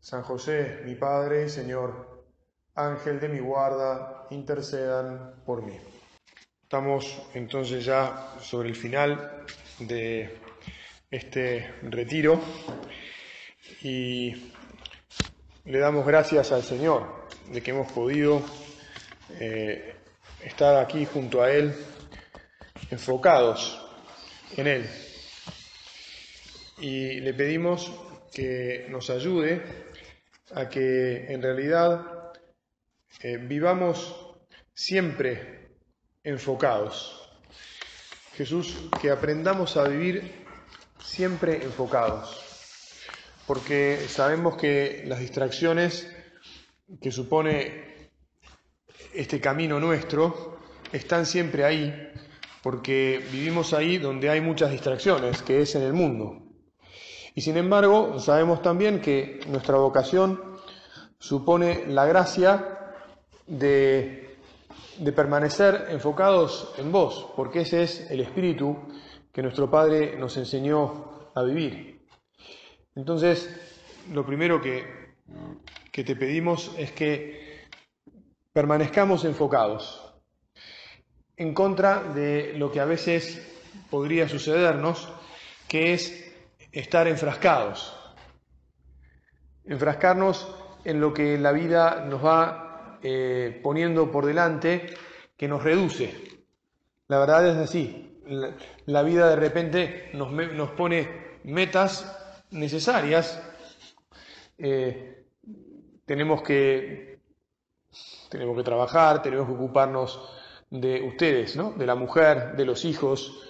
San José, mi Padre y Señor, Ángel de mi guarda, intercedan por mí. Estamos entonces ya sobre el final de este retiro y le damos gracias al Señor de que hemos podido eh, estar aquí junto a Él, enfocados en Él. Y le pedimos que nos ayude a que en realidad eh, vivamos siempre enfocados. Jesús, que aprendamos a vivir siempre enfocados, porque sabemos que las distracciones que supone este camino nuestro están siempre ahí, porque vivimos ahí donde hay muchas distracciones, que es en el mundo. Y sin embargo, sabemos también que nuestra vocación supone la gracia de, permanecer enfocados en vos, porque ese es el espíritu que nuestro Padre nos enseñó a vivir. Entonces, lo primero que, que te pedimos es que permanezcamos enfocados, en contra de lo que a veces podría sucedernos, que es estar enfrascados, enfrascarnos en lo que la vida nos va eh, poniendo por delante, que nos reduce. La verdad es así, la, vida de repente nos, nos, pone metas necesarias, eh, tenemos, que, tenemos que trabajar, tenemos que ocuparnos de ustedes, ¿no? de la mujer, de los hijos,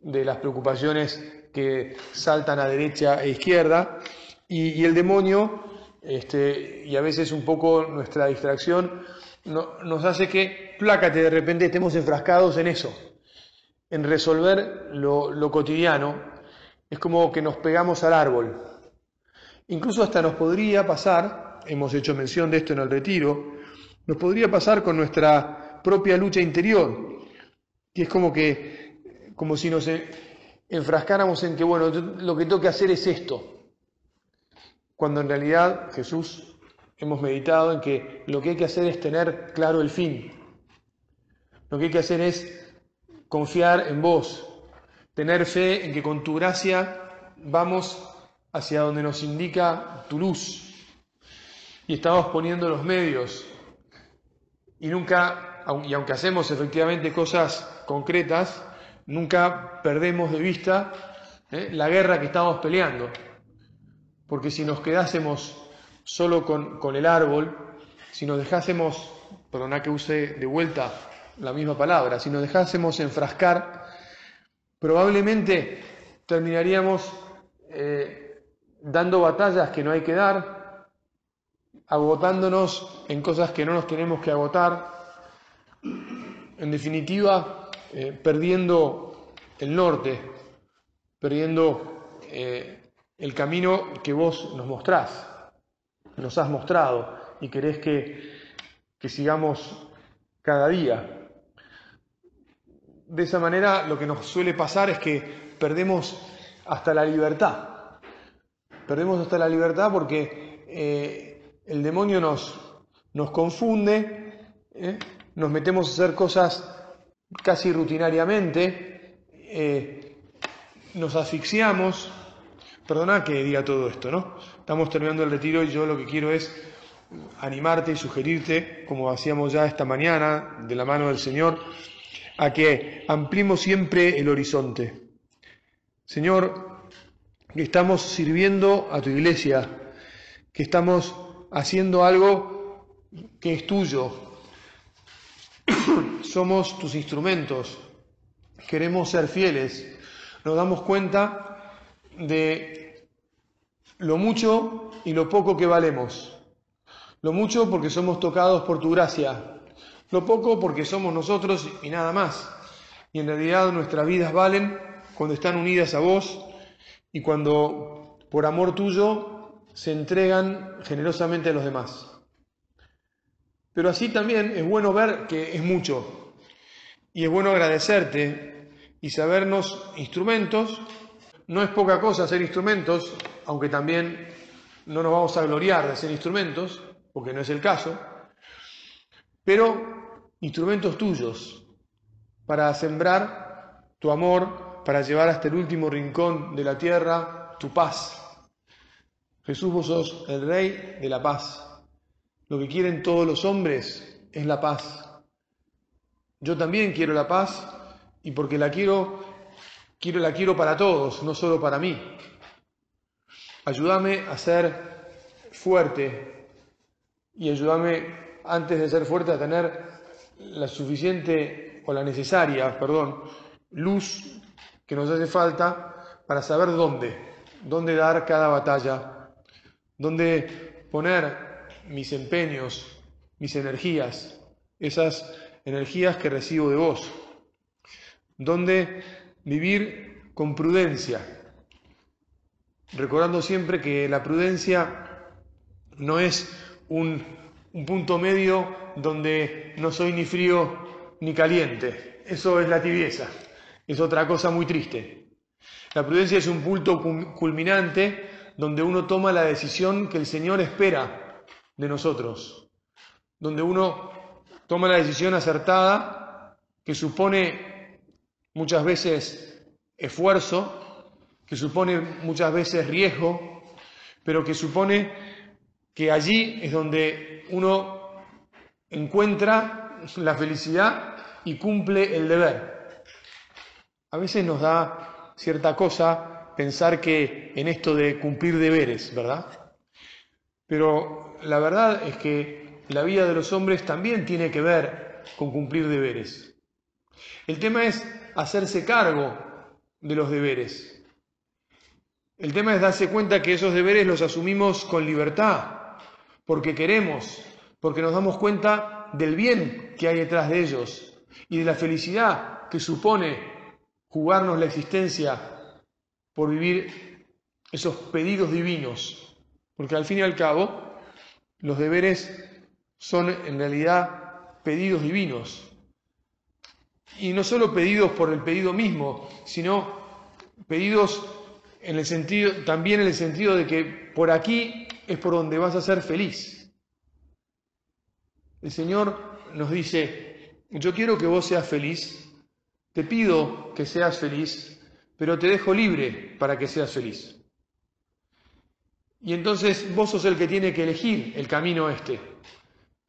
de las preocupaciones que saltan a derecha e izquierda, y, el demonio, este, y a veces un poco nuestra distracción, nos hace que, plácate, de repente estemos enfrascados en eso, en resolver lo, cotidiano, es como que nos pegamos al árbol. Incluso hasta nos podría pasar, hemos hecho mención de esto en el retiro, nos podría pasar con nuestra propia lucha interior, que es como que, como si nos enfrascáramos en que, bueno, lo que tengo que hacer es esto, cuando en realidad Jesús hemos meditado en que lo que hay que hacer es tener claro el fin, lo que hay que hacer es confiar en vos, tener fe en que con tu gracia vamos hacia donde nos indica tu luz. Y estamos poniendo los medios. Y nunca, y aunque hacemos efectivamente cosas concretas, nunca perdemos de vista ¿eh? la guerra que estamos peleando. Porque si nos quedásemos solo con, el árbol, si nos dejásemos, perdona que use de vuelta la misma palabra, si nos dejásemos enfrascar, probablemente terminaríamos eh, dando batallas que no hay que dar, agotándonos en cosas que no nos tenemos que agotar. En definitiva, eh, perdiendo el norte, perdiendo eh, el camino que vos nos mostrás, nos has mostrado y querés que, que sigamos cada día. De esa manera lo que nos suele pasar es que perdemos hasta la libertad. Perdemos hasta la libertad porque eh, el demonio nos, nos confunde, nos metemos a hacer cosas casi rutinariamente, eh, nos asfixiamos. Perdona que diga todo esto, ¿no? Estamos terminando el retiro y yo lo que quiero es animarte y sugerirte, como hacíamos ya esta mañana, de la mano del Señor, a que ampliemos siempre el horizonte. Señor, que estamos sirviendo a tu iglesia, que estamos haciendo algo que es tuyo, somos tus instrumentos, queremos ser fieles, nos damos cuenta de lo mucho y lo poco que valemos. Lo mucho porque somos tocados por tu gracia. Lo poco porque somos nosotros y nada más. Y en realidad nuestras vidas valen cuando están unidas a vos y cuando por amor tuyo se entregan generosamente a los demás. Pero así también es bueno ver que es mucho y es bueno agradecerte y sabernos instrumentos. No es poca cosa ser instrumentos, aunque también no nos vamos a gloriar de ser instrumentos, porque no es el caso, pero instrumentos tuyos para sembrar tu amor, para llevar hasta el último rincón de la tierra tu paz. Jesús, vos sos el rey de la paz. Lo que quieren todos los hombres es la paz. Yo también quiero la paz y porque la quiero, quiero la quiero para todos, no solo para mí. Ayúdame a ser fuerte y ayúdame antes de ser fuerte a tener la suficiente o la necesaria, perdón, luz que nos hace falta para saber dónde, dónde dar cada batalla, dónde poner mis empeños, mis energías, esas energías que recibo de vos, donde vivir con prudencia, recordando siempre que la prudencia no es un, un punto medio donde no soy ni frío ni caliente, eso es la tibieza, es otra cosa muy triste. La prudencia es un punto culminante donde uno toma la decisión que el Señor espera de nosotros, donde uno toma la decisión acertada que supone muchas veces esfuerzo, que supone muchas veces riesgo, pero que supone que allí es donde uno encuentra la felicidad y cumple el deber. A veces nos da cierta cosa pensar que en esto de cumplir deberes, ¿verdad? Pero la verdad es que la vida de los hombres también tiene que ver con cumplir deberes. El tema es hacerse cargo de los deberes. El tema es darse cuenta que esos deberes los asumimos con libertad, porque queremos, porque nos damos cuenta del bien que hay detrás de ellos y de la felicidad que supone jugarnos la existencia por vivir esos pedidos divinos porque al fin y al cabo, los deberes son en realidad pedidos divinos. Y no solo pedidos por el pedido mismo, sino pedidos en el sentido, también en el sentido de que por aquí es por donde vas a ser feliz. El Señor nos dice, yo quiero que vos seas feliz, te pido que seas feliz, pero te dejo libre para que seas feliz. Y entonces vos sos el que tiene que elegir el camino este,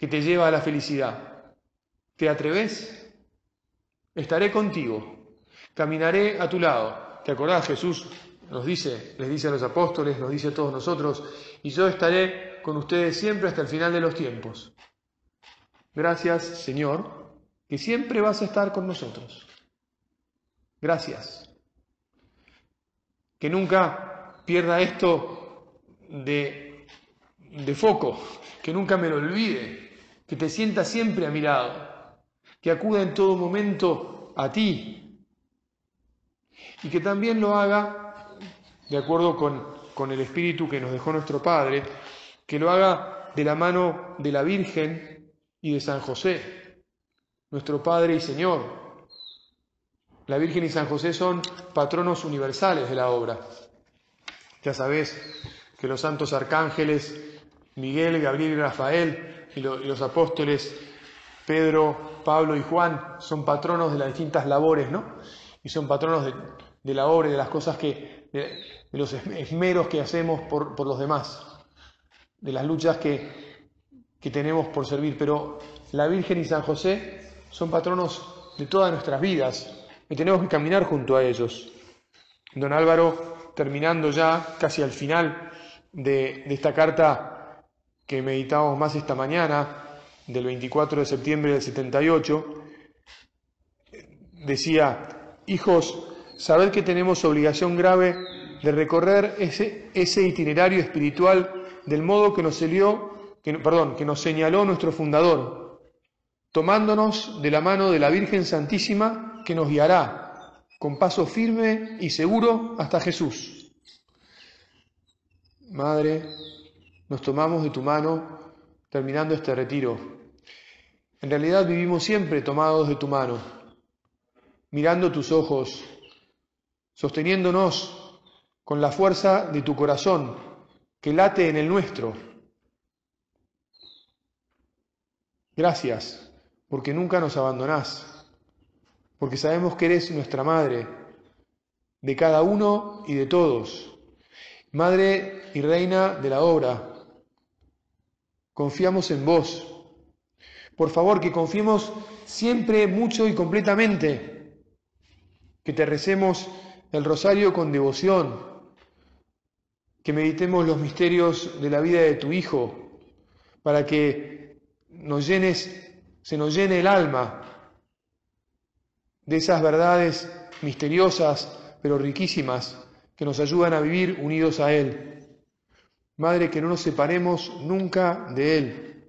que te lleva a la felicidad. ¿Te atreves? Estaré contigo, caminaré a tu lado. ¿Te acordás? Jesús nos dice, les dice a los apóstoles, nos dice a todos nosotros, y yo estaré con ustedes siempre hasta el final de los tiempos. Gracias, Señor, que siempre vas a estar con nosotros. Gracias. Que nunca pierda esto de, de foco, que nunca me lo olvide, que te sienta siempre a mi lado, que acuda en todo momento a ti y que también lo haga de acuerdo con, con el espíritu que nos dejó nuestro Padre, que lo haga de la mano de la Virgen y de San José, nuestro Padre y Señor. La Virgen y San José son patronos universales de la obra. Ya sabés que los santos arcángeles, Miguel, Gabriel y Rafael, y, los apóstoles Pedro, Pablo y Juan, son patronos de las distintas labores, ¿no? Y son patronos de, la obra y de las cosas que, de, los esmeros que hacemos por, los demás, de las luchas que, que tenemos por servir. Pero la Virgen y San José son patronos de todas nuestras vidas y tenemos que caminar junto a ellos. Don Álvaro, terminando ya casi al final de, esta carta que meditamos más esta mañana, del 24 de septiembre del 78, decía, hijos, sabed que tenemos obligación grave de recorrer ese, ese itinerario espiritual del modo que nos, que, perdón, que nos señaló nuestro fundador, tomándonos de la mano de la Virgen Santísima que nos guiará con paso firme y seguro hasta Jesús. Madre, nos tomamos de tu mano terminando este retiro. En realidad vivimos siempre tomados de tu mano, mirando tus ojos, sosteniéndonos con la fuerza de tu corazón que late en el nuestro. Gracias, porque nunca nos abandonás, porque sabemos que eres nuestra madre, de cada uno y de todos, madre y reina de la obra. Confiamos en vos. Por favor, que confiemos siempre mucho y completamente, que te recemos el rosario con devoción, que meditemos los misterios de la vida de tu Hijo, para que nos llenes, se nos llene el alma de esas verdades misteriosas pero riquísimas que nos ayudan a vivir unidos a Él. Madre, que no nos separemos nunca de Él.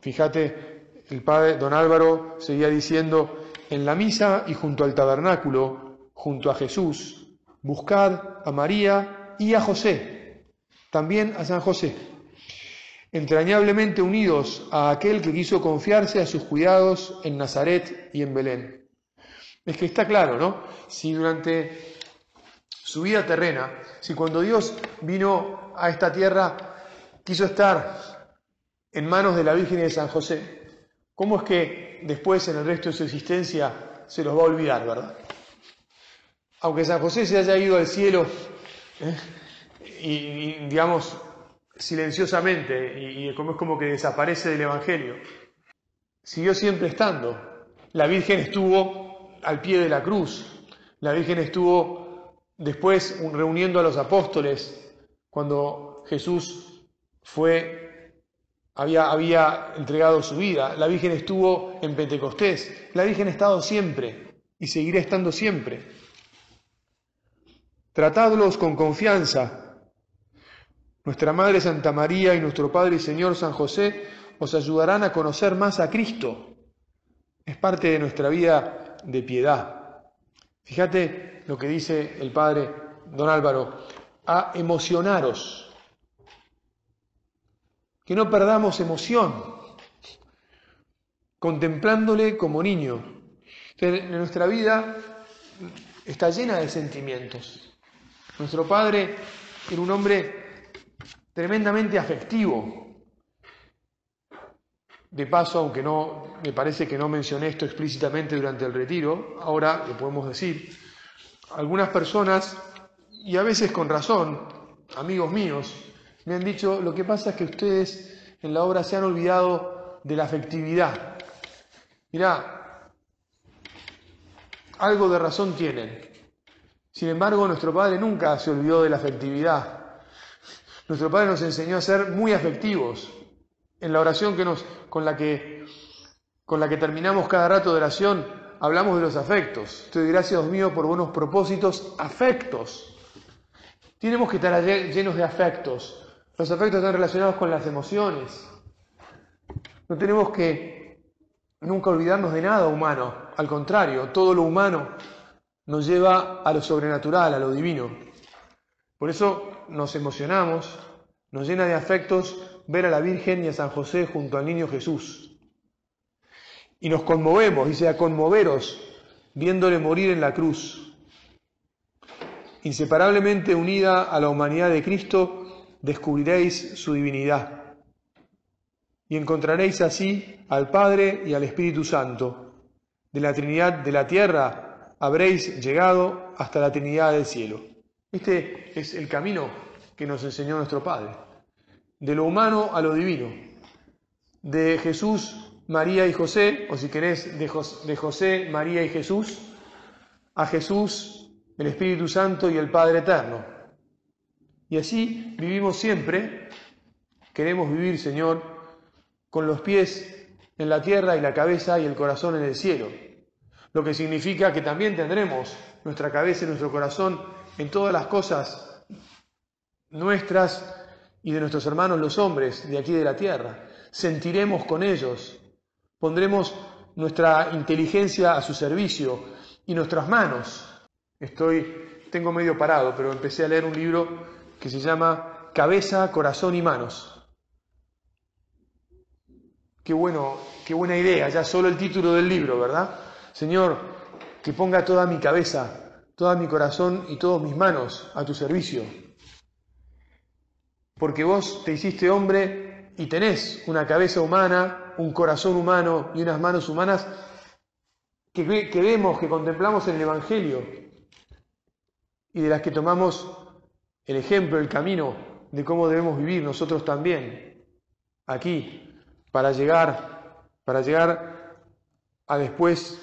Fíjate, el padre don Álvaro seguía diciendo, en la misa y junto al tabernáculo, junto a Jesús, Buscad a María y a José, también a San José, entrañablemente unidos a aquel que quiso confiarse a sus cuidados en Nazaret y en Belén. Es que está claro, ¿no? Si durante su vida terrena, si cuando Dios vino a esta tierra quiso estar en manos de la Virgen y de San José, ¿cómo es que después en el resto de su existencia se los va a olvidar, verdad? aunque San José se haya ido al cielo, ¿eh? y, digamos, silenciosamente, y, como es como que desaparece del Evangelio, siguió siempre estando. La Virgen estuvo al pie de la cruz, la Virgen estuvo después reuniendo a los apóstoles cuando Jesús fue, había, había entregado su vida, la Virgen estuvo en Pentecostés, la Virgen ha estado siempre y seguirá estando siempre. Tratadlos con confianza. Nuestra Madre Santa María y nuestro Padre y Señor San José os ayudarán a conocer más a Cristo. Es parte de nuestra vida de piedad. Fíjate lo que dice el Padre Don Álvaro, a emocionaros. Que no perdamos emoción, contemplándole como niño. nuestra vida está llena de sentimientos. Nuestro padre era un hombre tremendamente afectivo. De paso, aunque no me parece que no mencioné esto explícitamente durante el retiro, ahora lo podemos decir, algunas personas, y a veces con razón, amigos míos, me han dicho, lo que pasa es que ustedes en la obra se han olvidado de la afectividad. Mirá, algo de razón tienen. Sin embargo, nuestro Padre nunca se olvidó de la afectividad. Nuestro Padre nos enseñó a ser muy afectivos. En la oración que nos, con, la que, con la que terminamos cada rato de oración, hablamos de los afectos. Estoy gracias, Dios mío, por buenos propósitos, afectos. Tenemos que estar llenos de afectos. Los afectos están relacionados con las emociones. No tenemos que nunca olvidarnos de nada humano. Al contrario, todo lo humano nos lleva a lo sobrenatural, a lo divino. Por eso nos emocionamos, nos llena de afectos ver a la Virgen y a San José junto al niño Jesús. Y nos conmovemos, dice, a conmoveros, viéndole morir en la cruz. Inseparablemente unida a la humanidad de Cristo, descubriréis su divinidad. Y encontraréis así al Padre y al Espíritu Santo, de la Trinidad de la tierra habréis llegado hasta la Trinidad del cielo. Este es el camino que nos enseñó nuestro Padre, de lo humano a lo divino, de Jesús, María y José, o si querés, de, José, María y Jesús, a Jesús, el Espíritu Santo y el Padre Eterno. Y así vivimos siempre, queremos vivir, Señor, con los pies en la tierra y la cabeza y el corazón en el cielo lo que significa que también tendremos nuestra cabeza y nuestro corazón en todas las cosas nuestras y de nuestros hermanos los hombres de aquí de la tierra. Sentiremos con ellos, pondremos nuestra inteligencia a su servicio y nuestras manos. Estoy, tengo medio parado, pero empecé a leer un libro que se llama Cabeza, Corazón y Manos. Qué bueno, qué buena idea, ya solo el título del libro, ¿verdad? Señor, que ponga toda mi cabeza, toda mi corazón y todas mis manos a tu servicio. Porque vos te hiciste hombre y tenés una cabeza humana, un corazón humano y unas manos humanas que, vemos, que contemplamos en el Evangelio y de las que tomamos el ejemplo, el camino de cómo debemos vivir nosotros también, aquí, para llegar, para llegar a después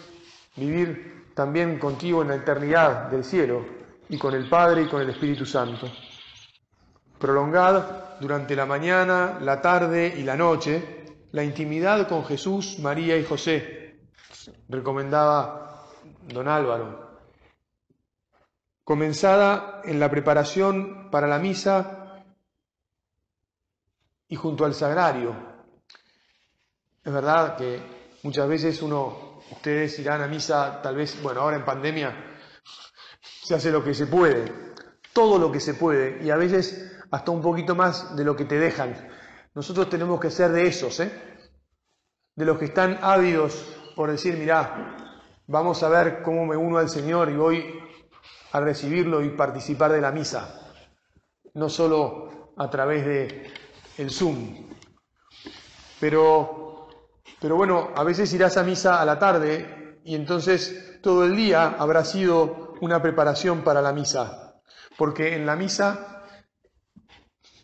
vivir también contigo en la eternidad del cielo y con el Padre y con el Espíritu Santo. Prolongad durante la mañana, la tarde y la noche la intimidad con Jesús, María y José, recomendaba don Álvaro. Comenzada en la preparación para la misa y junto al sagrario. Es verdad que muchas veces uno Ustedes irán a misa, tal vez, bueno, ahora en pandemia se hace lo que se puede, todo lo que se puede, y a veces hasta un poquito más de lo que te dejan. Nosotros tenemos que ser de esos, ¿eh? De los que están ávidos por decir, mirá, vamos a ver cómo me uno al Señor y voy a recibirlo y participar de la misa, no solo a través de el Zoom. Pero pero bueno, a veces irás a misa a la tarde y entonces todo el día habrá sido una preparación para la misa. Porque en la misa,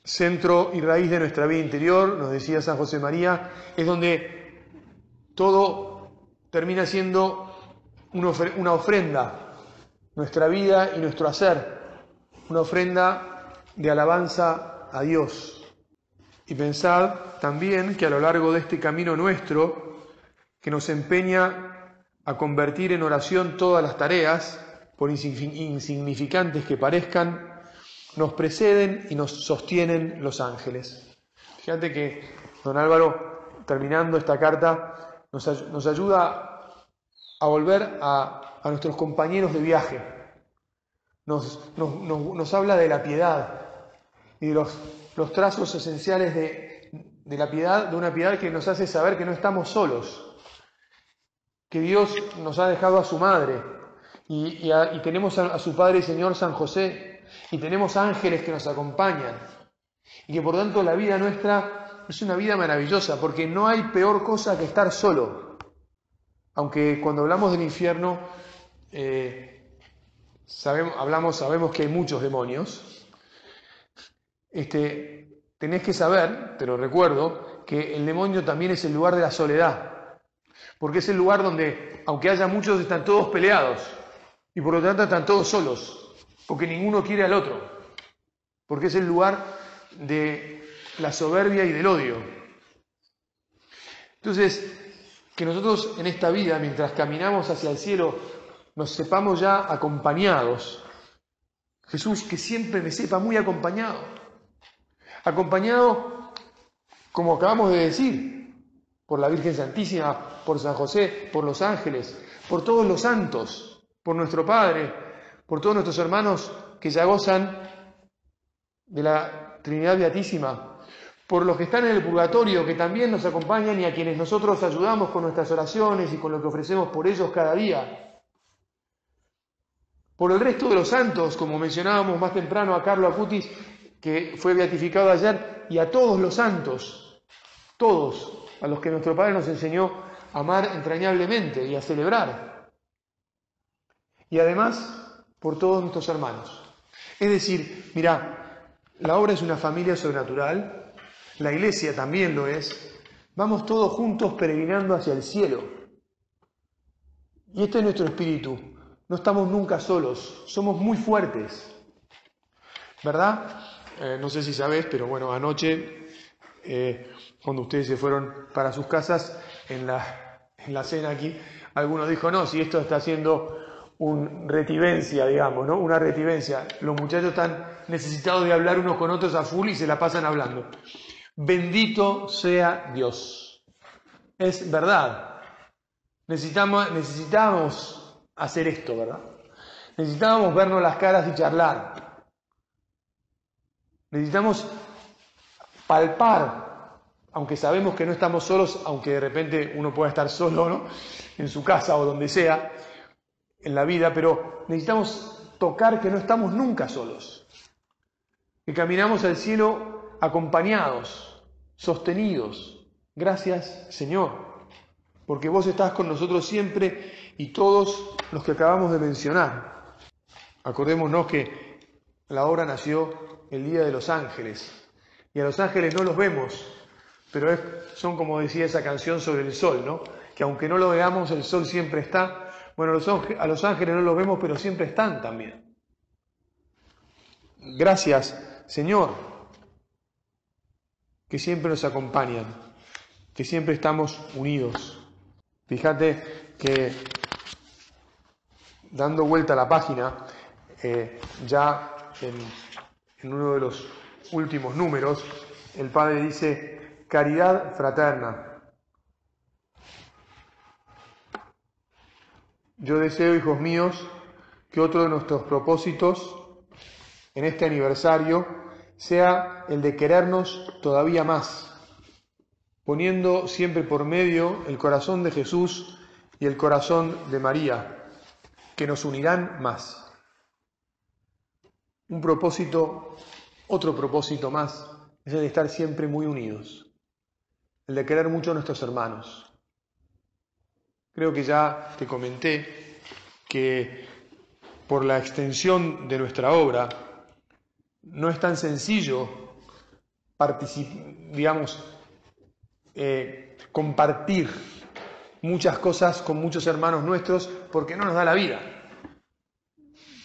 centro y raíz de nuestra vida interior, nos decía San José María, es donde todo termina siendo una ofrenda, nuestra vida y nuestro hacer, una ofrenda de alabanza a Dios. Y pensad también que a lo largo de este camino nuestro, que nos empeña a convertir en oración todas las tareas, por insignificantes que parezcan, nos preceden y nos sostienen los ángeles. Fíjate que don Álvaro, terminando esta carta, nos, ayuda a volver a, nuestros compañeros de viaje. Nos, nos habla de la piedad y de los los trazos esenciales de, la piedad, de una piedad que nos hace saber que no estamos solos, que Dios nos ha dejado a su madre y, tenemos a, a, su Padre y Señor San José y tenemos ángeles que nos acompañan. Y que por tanto la vida nuestra es una vida maravillosa porque no hay peor cosa que estar solo. Aunque cuando hablamos del infierno, eh, sabemos, hablamos, sabemos que hay muchos demonios, este, tenés que saber, te lo recuerdo, que el demonio también es el lugar de la soledad, porque es el lugar donde, aunque haya muchos, están todos peleados. Y por lo tanto están todos solos, porque ninguno quiere al otro, porque es el lugar de la soberbia y del odio. Entonces, que nosotros en esta vida, mientras caminamos hacia el cielo, nos sepamos ya acompañados. Jesús, que siempre me sepa muy acompañado acompañado, como acabamos de decir, por la Virgen Santísima, por San José, por los ángeles, por todos los santos, por nuestro Padre, por todos nuestros hermanos que ya gozan de la Trinidad Beatísima, por los que están en el purgatorio, que también nos acompañan y a quienes nosotros ayudamos con nuestras oraciones y con lo que ofrecemos por ellos cada día. Por el resto de los santos, como mencionábamos más temprano a Carlo Acutis, que fue beatificado ayer, y a todos los santos, todos, a los que nuestro Padre nos enseñó a amar entrañablemente y a celebrar. Y además, por todos nuestros hermanos. Es decir, mira, la obra es una familia sobrenatural, la iglesia también lo es, vamos todos juntos peregrinando hacia el cielo. Y este es nuestro espíritu, no estamos nunca solos, somos muy fuertes, ¿verdad? Eh, no sé si sabes, pero bueno, anoche, eh, cuando ustedes se fueron para sus casas, en la, en la cena aquí, alguno dijo, no, si esto está siendo un retivencia, digamos, ¿no? Una retivencia. Los muchachos están necesitados de hablar unos con otros a full y se la pasan hablando. Bendito sea Dios. Es verdad. Necesitamos, necesitamos hacer esto, ¿verdad? Necesitábamos vernos las caras y charlar. Necesitamos palpar, aunque sabemos que no estamos solos, aunque de repente uno pueda estar solo, ¿no? En su casa o donde sea, en la vida, pero necesitamos tocar que no estamos nunca solos, que caminamos al cielo acompañados, sostenidos. Gracias, Señor, porque vos estás con nosotros siempre y todos los que acabamos de mencionar. Acordémonos que la obra nació el Día de los Ángeles y a los ángeles no los vemos, pero son como decía esa canción sobre el sol, ¿no? Que aunque no lo veamos, el sol siempre está. Bueno, a los ángeles no los vemos, pero siempre están también. Gracias, Señor, que siempre nos acompañan, que siempre estamos unidos. Fíjate que dando vuelta a la página, eh, ya en, uno de los últimos números, el Padre dice, caridad fraterna. Yo deseo, hijos míos, que otro de nuestros propósitos en este aniversario sea el de querernos todavía más, poniendo siempre por medio el corazón de Jesús y el corazón de María, que nos unirán más. Un propósito, otro propósito más, es el de estar siempre muy unidos, el de querer mucho a nuestros hermanos. Creo que ya te comenté que por la extensión de nuestra obra no es tan sencillo digamos, eh, compartir muchas cosas con muchos hermanos nuestros porque no nos da la vida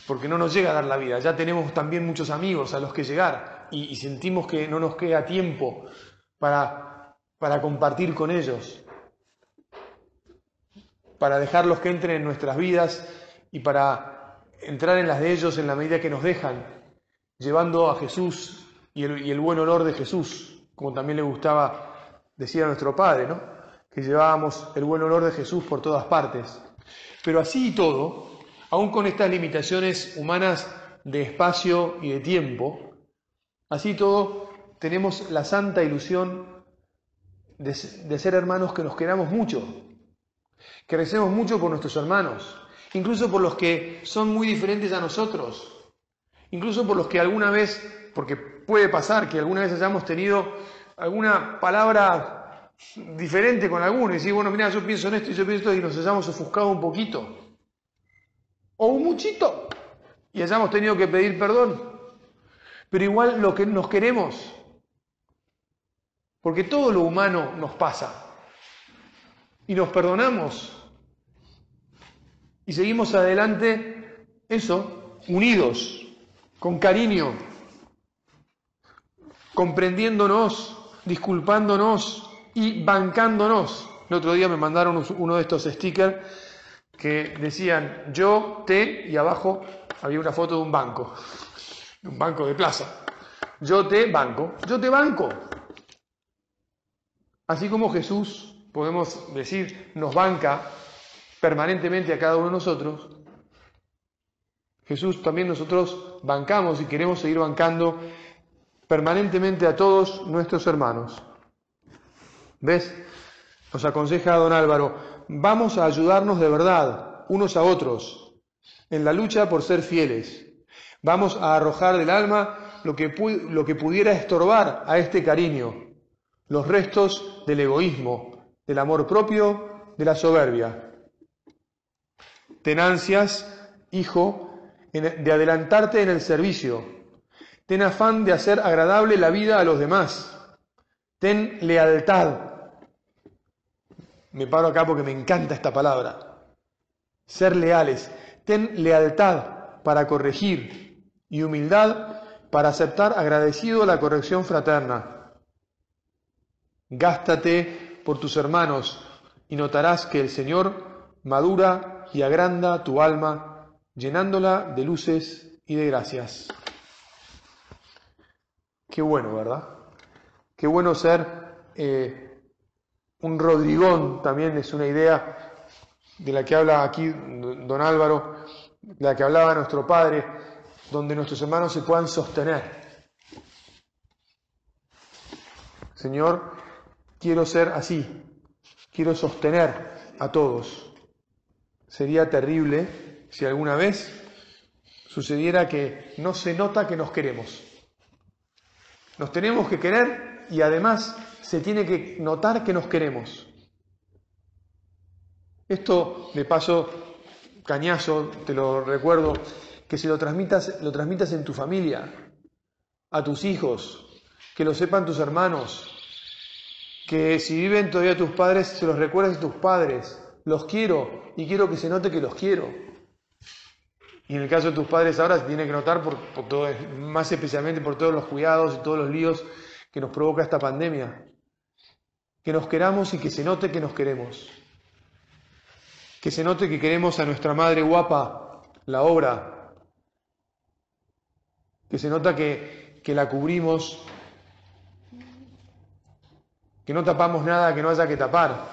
porque no nos llega a dar la vida. Ya tenemos también muchos amigos a los que llegar y, sentimos que no nos queda tiempo para, para compartir con ellos, para dejarlos que entren en nuestras vidas y para entrar en las de ellos en la medida que nos dejan, llevando a Jesús y el, y buen olor de Jesús, como también le gustaba decir a nuestro Padre, ¿no? que llevábamos el buen olor de Jesús por todas partes. Pero así y todo, aún con estas limitaciones humanas de espacio y de tiempo, así todo tenemos la santa ilusión de, ser hermanos que nos queramos mucho, que mucho por nuestros hermanos, incluso por los que son muy diferentes a nosotros, incluso por los que alguna vez, porque puede pasar que alguna vez hayamos tenido alguna palabra diferente con alguno y decir, bueno, mira, yo pienso en esto y yo pienso en esto y nos hayamos ofuscado un poquito o un muchito y hayamos tenido que pedir perdón. Pero igual lo que nos queremos, porque todo lo humano nos pasa y nos perdonamos y seguimos adelante, eso, unidos, con cariño, comprendiéndonos, disculpándonos y bancándonos. El otro día me mandaron uno de estos stickers que decían yo, te, y abajo había una foto de un banco, de un banco de plaza. Yo te banco, yo te banco. Así como Jesús, podemos decir, nos banca permanentemente a cada uno de nosotros, Jesús también nosotros bancamos y queremos seguir bancando permanentemente a todos nuestros hermanos. ¿Ves? Nos aconseja don Álvaro, vamos a ayudarnos de verdad unos a otros en la lucha por ser fieles. Vamos a arrojar del alma lo que, lo que pudiera estorbar a este cariño, los restos del egoísmo, del amor propio, de la soberbia. Ten ansias, hijo, de adelantarte en el servicio. Ten afán de hacer agradable la vida a los demás. Ten lealtad me paro acá porque me encanta esta palabra. Ser leales. Ten lealtad para corregir y humildad para aceptar agradecido la corrección fraterna. Gástate por tus hermanos y notarás que el Señor madura y agranda tu alma llenándola de luces y de gracias. Qué bueno, ¿verdad? Qué bueno ser eh, un Rodrigón, también es una idea de la que habla aquí don Álvaro, de la que hablaba nuestro Padre, donde nuestros hermanos se puedan sostener. Señor, quiero ser así, quiero sostener a todos. Sería terrible si alguna vez sucediera que no se nota que nos queremos. Nos tenemos que querer y además se tiene que notar que nos queremos. Esto, de paso, cañazo, te lo recuerdo, que se lo transmitas, lo transmitas en tu familia, a tus hijos, que lo sepan tus hermanos, que si viven todavía tus padres, se los recuerdes a tus padres. Los quiero y quiero que se note que los quiero. Y en el caso de tus padres ahora se tiene que notar por, todo, más especialmente por todos los cuidados y todos los líos que nos provoca esta pandemia. Que nos queramos y que se note que nos queremos. Que se note que queremos a nuestra madre guapa, la obra. Que se nota que, que la cubrimos que no tapamos nada que no haya que tapar,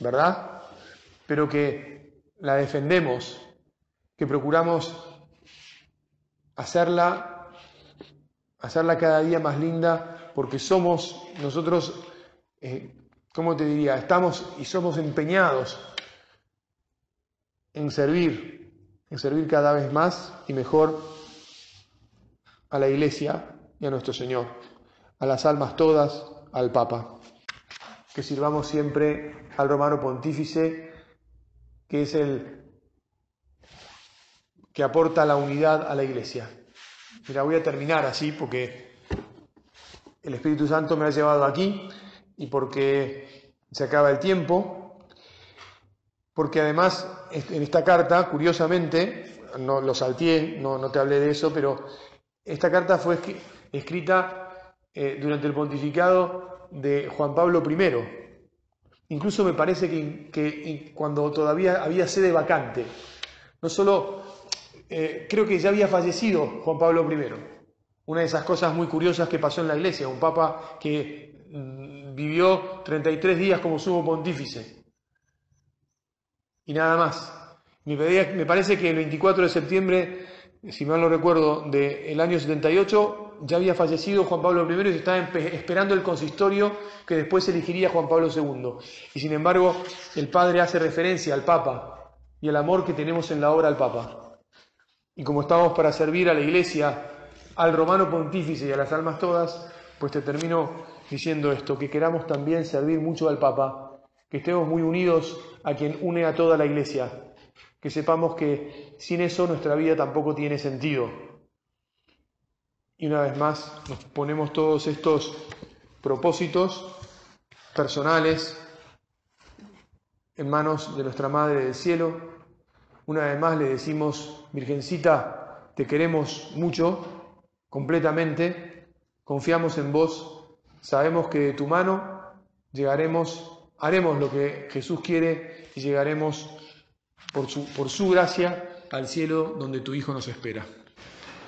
¿verdad? Pero que la defendemos, que procuramos hacerla, hacerla cada día más linda, porque somos nosotros, eh, ¿cómo te diría? Estamos y somos empeñados en servir, en servir cada vez más y mejor a la Iglesia y a nuestro Señor, a las almas todas, al Papa que sirvamos siempre al romano pontífice, que es el que aporta la unidad a la iglesia. Mira, voy a terminar así porque el Espíritu Santo me ha llevado aquí y porque se acaba el tiempo, porque además en esta carta, curiosamente, no lo salteé, no, no te hablé de eso, pero esta carta fue escrita eh, durante el pontificado de Juan Pablo I. Incluso me parece que, cuando todavía había sede vacante, no solo, eh, creo que ya había fallecido Juan Pablo I. Una de esas cosas muy curiosas que pasó en la iglesia, un papa que mm, vivió 33 días como sumo pontífice. Y nada más. Me, parece que el 24 de septiembre, si mal no recuerdo, del año 78, ya había fallecido Juan Pablo I y se estaba esperando el consistorio que después elegiría Juan Pablo II. Y sin embargo, el Padre hace referencia al Papa y al amor que tenemos en la obra al Papa. Y como estamos para servir a la Iglesia, al romano pontífice y a las almas todas, pues te termino diciendo esto, que queramos también servir mucho al Papa, que estemos muy unidos a quien une a toda la Iglesia, que sepamos que sin eso nuestra vida tampoco tiene sentido y una vez más nos ponemos todos estos propósitos personales en manos de nuestra Madre del Cielo. Una vez más le decimos, Virgencita, te queremos mucho, completamente, confiamos en vos, sabemos que de tu mano llegaremos, haremos lo que Jesús quiere y llegaremos por su, por su gracia al cielo donde tu Hijo nos espera.